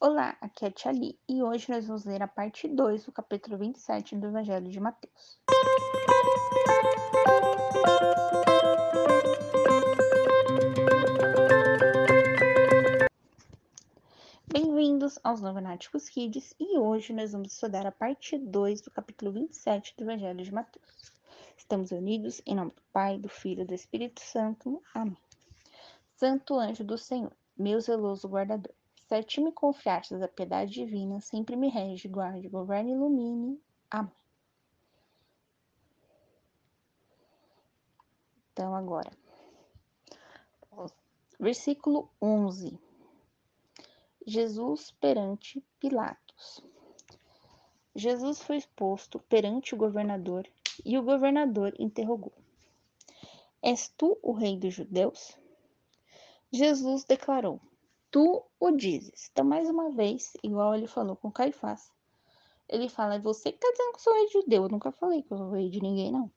Olá, aqui é a Tia Li, e hoje nós vamos ler a parte 2 do capítulo 27 do Evangelho de Mateus. Bem-vindos aos Novenáticos Kids, e hoje nós vamos estudar a parte 2 do capítulo 27 do Evangelho de Mateus. Estamos unidos em nome do Pai, do Filho e do Espírito Santo. Amém. Santo anjo do Senhor, meu zeloso guardador, se a ti me confiastes a piedade divina, sempre me rege, guarde, governe e ilumine. Amém. Então, agora, versículo 11. Jesus perante Pilatos. Jesus foi exposto perante o governador e o governador interrogou: És tu o rei dos judeus? Jesus declarou: Tu o dizes. Então, mais uma vez, igual ele falou com Caifás, ele fala: Você que está dizendo que eu sou rei de judeu. Eu nunca falei que eu sou rei de ninguém, não.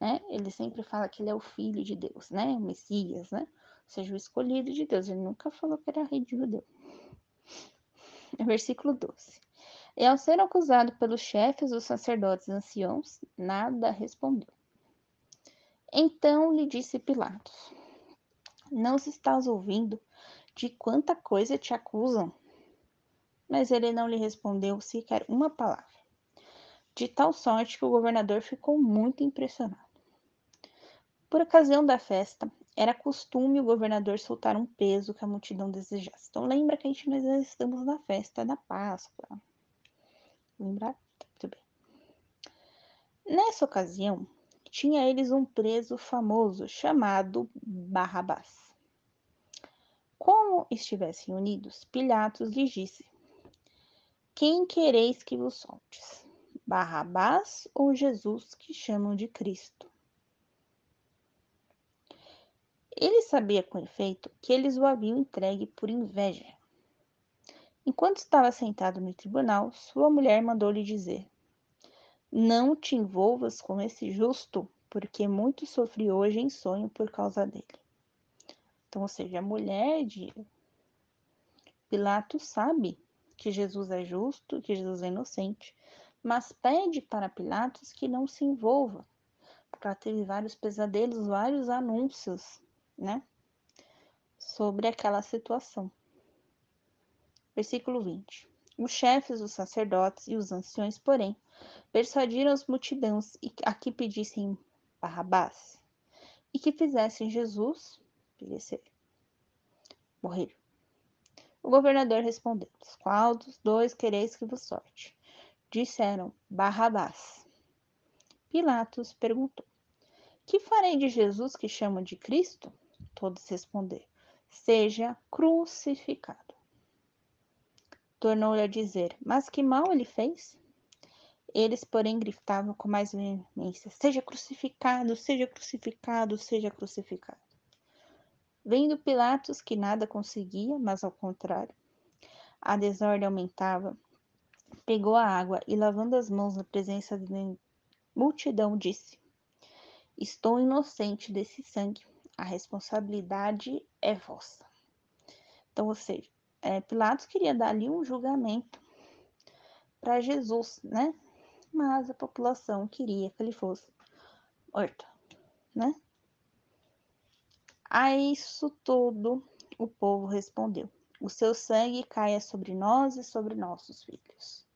Né? Ele sempre fala que ele é o filho de Deus, né? O Messias, né? Ou seja, o escolhido de Deus. Ele nunca falou que era rei de judeu. Versículo 12. E ao ser acusado pelos chefes dos sacerdotes anciãos, nada respondeu. Então lhe disse Pilatos: não se estás ouvindo de quanta coisa te acusam? Mas ele não lhe respondeu sequer uma palavra, de tal sorte que o governador ficou muito impressionado. Por ocasião da festa, era costume o governador soltar um peso que a multidão desejasse. Então lembra que a gente nós estamos na festa da Páscoa. Lembrar? Muito bem. Nessa ocasião, tinha eles um preso famoso chamado Barrabás. Como estivessem unidos, Pilatos lhes disse: Quem quereis que vos soltes? Barrabás ou Jesus que chamam de Cristo? Ele sabia com efeito que eles o haviam entregue por inveja. Enquanto estava sentado no tribunal, sua mulher mandou-lhe dizer: não te envolvas com esse justo, porque muito sofri hoje em sonho por causa dele. Então, ou seja, a mulher de Pilatos sabe que Jesus é justo, que Jesus é inocente, mas pede para Pilatos que não se envolva, porque ela teve vários pesadelos, vários anúncios, né, sobre aquela situação. Versículo 20. Os chefes, os sacerdotes e os anciões, porém, persuadiram as multidões a que pedissem Barrabás e que fizessem Jesus perecer, morrer. O governador respondeu-lhes: Qual dos dois quereis que vos sorte? Disseram Barrabás. Pilatos perguntou: Que farei de Jesus que chamam de Cristo? Todos responderam: Seja crucificado. Tornou-lhe a dizer: Mas que mal ele fez? Eles, porém, gritavam com mais veemência: Seja crucificado, seja crucificado, seja crucificado. Vendo Pilatos que nada conseguia, mas ao contrário, a desordem aumentava, pegou a água e, lavando as mãos na presença da multidão, disse: Estou inocente desse sangue, a responsabilidade é vossa. Então, ou seja, é, Pilatos queria dar ali um julgamento para Jesus, né? Mas a população queria que ele fosse morto, né? A isso tudo o povo respondeu: O seu sangue caia sobre nós e sobre nossos filhos.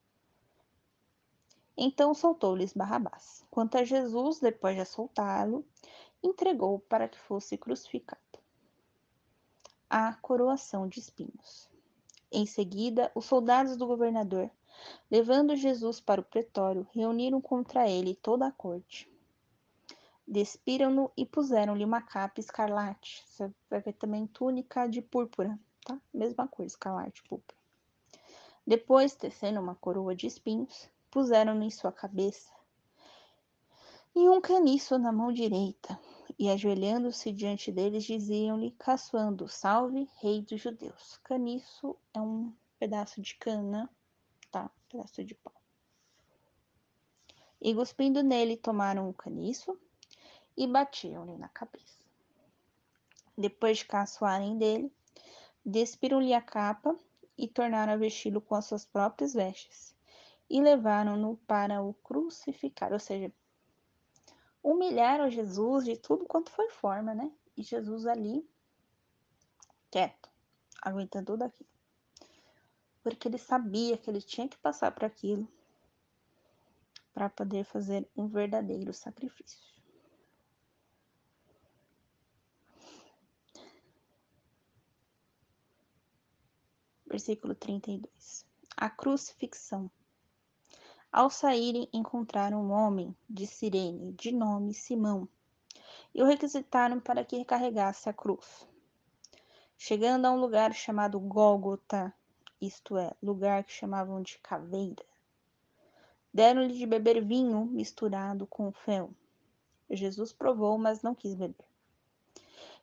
Então soltou-lhes Barrabás. Quanto a Jesus, depois de soltá-lo, entregou para que fosse crucificado. A coroação de espinhos. Em seguida, os soldados do governador, levando Jesus para o pretório, reuniram contra ele toda a corte. Despiram-no e puseram-lhe uma capa escarlate. Você vai ver também túnica de púrpura, tá? Mesma coisa, escarlate, púrpura. Depois, tecendo uma coroa de espinhos, puseram-no em sua cabeça e um caniço na mão direita, e ajoelhando-se diante deles, diziam-lhe, caçoando, salve, rei dos judeus. Caniço é um pedaço de cana, tá? Pedaço de pau. E cuspindo nele, tomaram o caniço e batiam-lhe na cabeça. Depois de caçoarem dele, despiram-lhe a capa e tornaram a vesti-lo com as suas próprias vestes e levaram-no para o crucificar, ou seja, humilharam Jesus de tudo quanto foi forma, né? E Jesus ali, quieto, aguentando tudo aquilo. Porque ele sabia que ele tinha que passar por aquilo para poder fazer um verdadeiro sacrifício. Versículo 32. A crucifixão. Ao saírem, encontraram um homem de Cirene, de nome Simão, e o requisitaram para que carregasse a cruz. Chegando a um lugar chamado Gólgota, isto é, lugar que chamavam de caveira, deram-lhe de beber vinho misturado com fel. Jesus provou, mas não quis beber.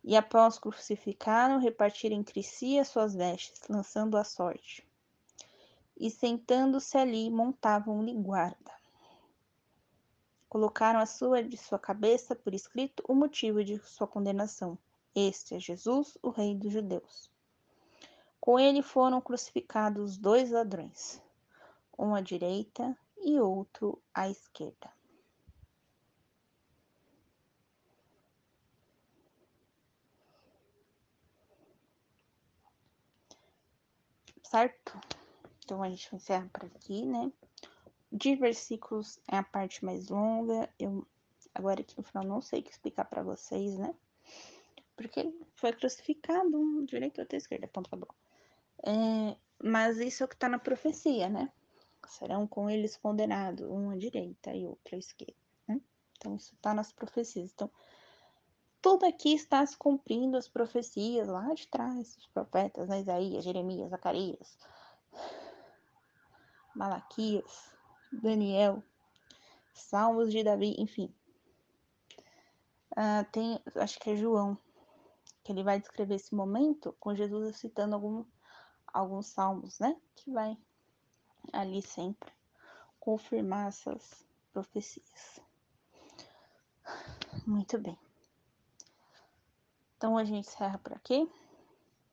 E após crucificaram, repartiram entre si as suas vestes, lançando a sorte e sentando-se ali montavam-lhe guarda. Colocaram a sua de sua cabeça por escrito o motivo de sua condenação. Este é Jesus, o Rei dos Judeus. Com ele foram crucificados dois ladrões, um à direita e outro à esquerda. Certo? Então a gente encerra por aqui, né? De versículos é a parte mais longa. Eu agora aqui no final não sei o que explicar para vocês, né? Porque ele foi crucificado, direito ou esquerda, ponto acabou. É, mas isso é o que está na profecia, né? Serão com eles condenados, um à direita e outro à esquerda, né? Então isso está nas profecias. Então tudo aqui está se cumprindo as profecias lá de trás, os profetas, né? Isaías, Jeremias, Zacarias, Malaquias, Daniel, Salmos de Davi, enfim. Uh, tem, acho que é João, que ele vai descrever esse momento com Jesus citando algum, alguns salmos, né? Que vai ali sempre confirmar essas profecias. Muito bem. Então a gente encerra por aqui.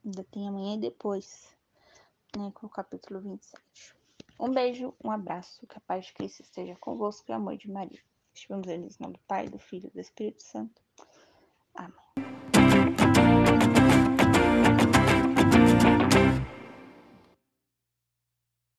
Ainda tem amanhã e depois, né, com o capítulo 27. Um beijo, um abraço, que a paz de Cristo esteja convosco e o amor de Maria. Estivemos em nome do Pai, do Filho e do Espírito Santo. Amém.